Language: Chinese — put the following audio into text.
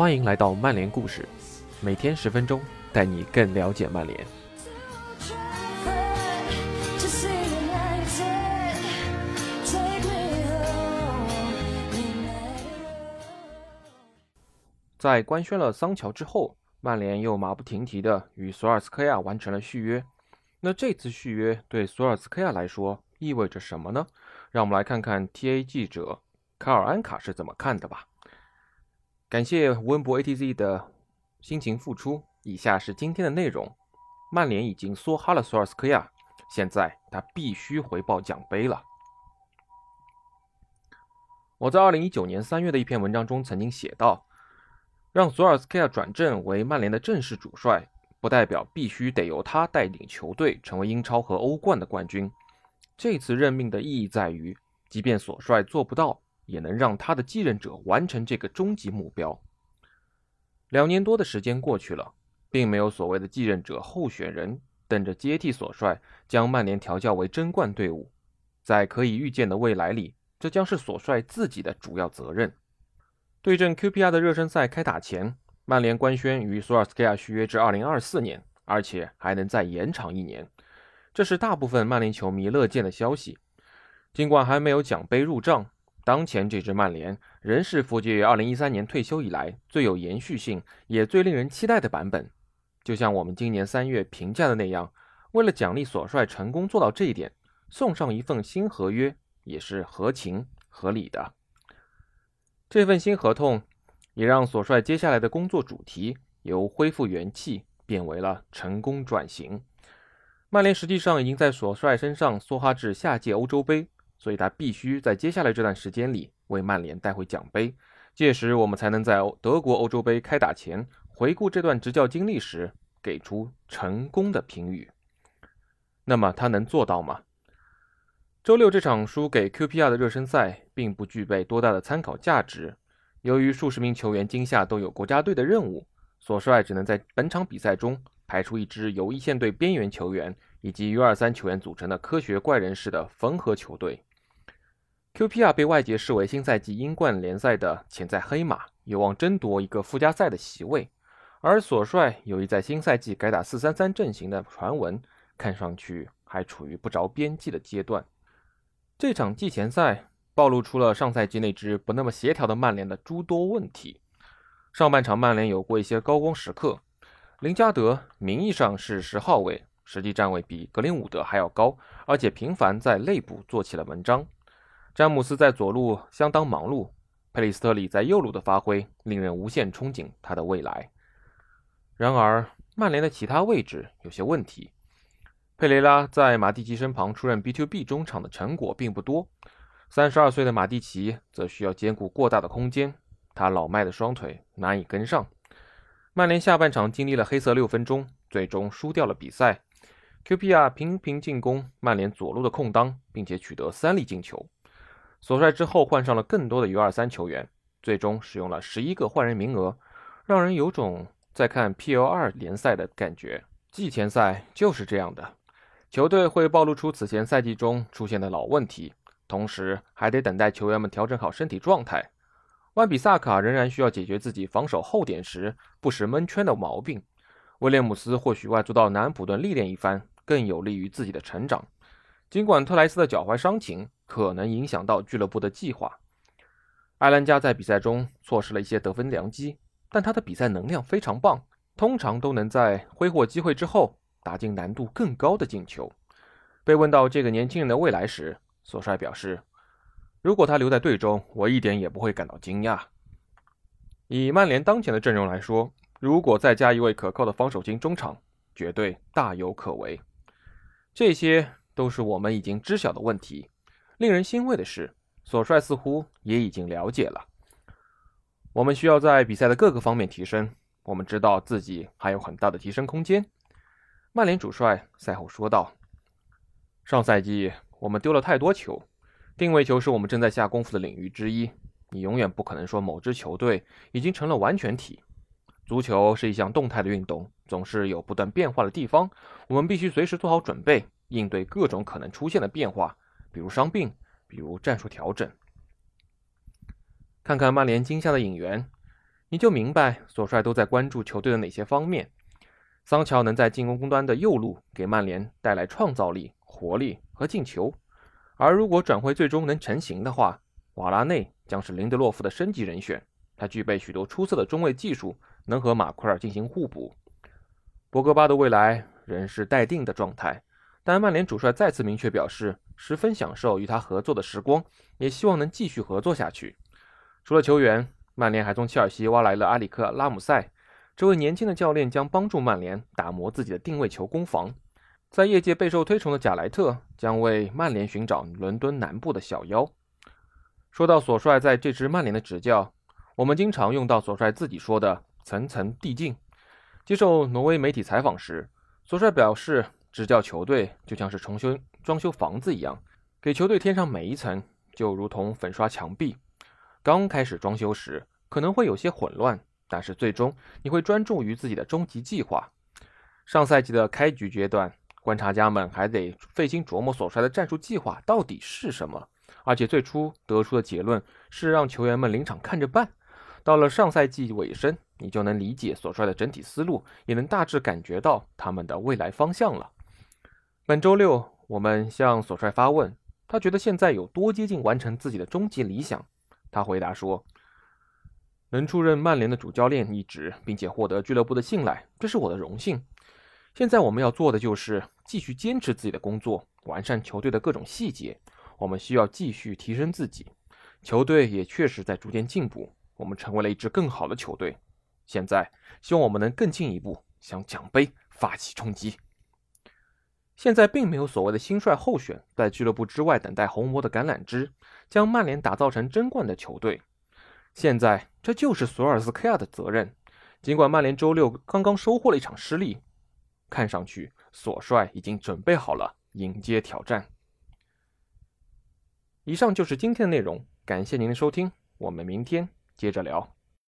欢迎来到曼联故事，每天十分钟，带你更了解曼联。在官宣了桑乔之后，曼联又马不停蹄的与索尔斯克亚完成了续约。那这次续约对索尔斯克亚来说意味着什么呢？让我们来看看 TA 记者卡尔安卡是怎么看的吧。感谢温博 ATZ 的辛勤付出。以下是今天的内容：曼联已经梭哈了索尔斯克亚，现在他必须回报奖杯了。我在2019年3月的一篇文章中曾经写道：“让索尔斯克亚转正为曼联的正式主帅，不代表必须得由他带领球队成为英超和欧冠的冠军。这次任命的意义在于，即便索帅做不到。”也能让他的继任者完成这个终极目标。两年多的时间过去了，并没有所谓的继任者候选人等着接替索帅，将曼联调教为争冠队伍。在可以预见的未来里，这将是索帅自己的主要责任。对阵 QPR 的热身赛开打前，曼联官宣与索尔斯克亚续约至2024年，而且还能再延长一年。这是大部分曼联球迷乐见的消息。尽管还没有奖杯入账。当前这支曼联仍是福杰2013年退休以来最有延续性也最令人期待的版本。就像我们今年三月评价的那样，为了奖励索帅成功做到这一点，送上一份新合约也是合情合理的。这份新合同也让索帅接下来的工作主题由恢复元气变为了成功转型。曼联实际上已经在索帅身上梭哈至下届欧洲杯。所以他必须在接下来这段时间里为曼联带回奖杯，届时我们才能在德国欧洲杯开打前回顾这段执教经历时给出成功的评语。那么他能做到吗？周六这场输给 QPR 的热身赛并不具备多大的参考价值，由于数十名球员今夏都有国家队的任务，索帅只能在本场比赛中排出一支由一线队边缘球员以及 U23 球员组成的科学怪人式的缝合球队。QPR 被外界视为新赛季英冠联赛的潜在黑马，有望争夺一个附加赛的席位。而索帅由于在新赛季改打4-3-3阵型的传闻，看上去还处于不着边际的阶段。这场季前赛暴露出了上赛季那支不那么协调的曼联的诸多问题。上半场曼联有过一些高光时刻，林加德名义上是十号位，实际站位比格林伍德还要高，而且频繁在内部做起了文章。詹姆斯在左路相当忙碌，佩里斯特里在右路的发挥令人无限憧憬他的未来。然而，曼联的其他位置有些问题。佩雷拉在马蒂奇身旁出任 B to B 中场的成果并不多。三十二岁的马蒂奇则需要兼顾过大的空间，他老迈的双腿难以跟上。曼联下半场经历了黑色六分钟，最终输掉了比赛。QPR 频频进攻曼联左路的空当，并且取得三粒进球。索帅之后换上了更多的 U23 球员，最终使用了十一个换人名额，让人有种在看 PL2 联赛的感觉。季前赛就是这样的，球队会暴露出此前赛季中出现的老问题，同时还得等待球员们调整好身体状态。万比萨卡仍然需要解决自己防守后点时不时闷圈的毛病，威廉姆斯或许外租到南安普顿历练一番，更有利于自己的成长。尽管特莱斯的脚踝伤情可能影响到俱乐部的计划，埃兰加在比赛中错失了一些得分良机，但他的比赛能量非常棒，通常都能在挥霍机会之后打进难度更高的进球。被问到这个年轻人的未来时，索帅表示：“如果他留在队中，我一点也不会感到惊讶。以曼联当前的阵容来说，如果再加一位可靠的防守型中场，绝对大有可为。”这些。都是我们已经知晓的问题。令人欣慰的是，索帅似乎也已经了解了。我们需要在比赛的各个方面提升。我们知道自己还有很大的提升空间。曼联主帅赛后说道：“上赛季我们丢了太多球，定位球是我们正在下功夫的领域之一。你永远不可能说某支球队已经成了完全体。足球是一项动态的运动，总是有不断变化的地方。我们必须随时做好准备。”应对各种可能出现的变化，比如伤病，比如战术调整。看看曼联今夏的引援，你就明白索帅都在关注球队的哪些方面。桑乔能在进攻端的右路给曼联带来创造力、活力和进球，而如果转会最终能成型的话，瓦拉内将是林德洛夫的升级人选。他具备许多出色的中卫技术，能和马奎尔进行互补。博格巴的未来仍是待定的状态，但曼联主帅再次明确表示，十分享受与他合作的时光，也希望能继续合作下去。除了球员，曼联还从切尔西挖来了阿里克拉姆塞。这位年轻的教练将帮助曼联打磨自己的定位球攻防。在业界备受推崇的贾莱特将为曼联寻找伦敦南部的小妖。说到索帅在这支曼联的执教，我们经常用到索帅自己说的“层层递进”。接受挪威媒体采访时，索帅表示，执教球队就像是重修装修房子一样，给球队添上每一层，就如同粉刷墙壁。刚开始装修时可能会有些混乱。但是最终你会专注于自己的终极计划。上赛季的开局阶段，观察家们还得费心琢磨索帅的战术计划到底是什么，而且最初得出的结论是让球员们临场看着办。到了上赛季尾声，你就能理解索帅的整体思路，也能大致感觉到他们的未来方向了。本周六，我们向索帅发问，他觉得现在有多接近完成自己的终极理想？他回答说。能出任曼联的主教练一职，并且获得俱乐部的信赖，这是我的荣幸。现在我们要做的就是继续坚持自己的工作，完善球队的各种细节。我们需要继续提升自己，球队也确实在逐渐进步。我们成为了一支更好的球队。现在，希望我们能更进一步，向奖杯发起冲击。现在并没有所谓的新帅候选在俱乐部之外等待红魔的橄榄枝，将曼联打造成争冠的球队。现在，这就是索尔斯克亚的责任。尽管曼联周六刚刚收获了一场失利，看上去索帅已经准备好了迎接挑战。以上就是今天的内容，感谢您的收听，我们明天接着聊。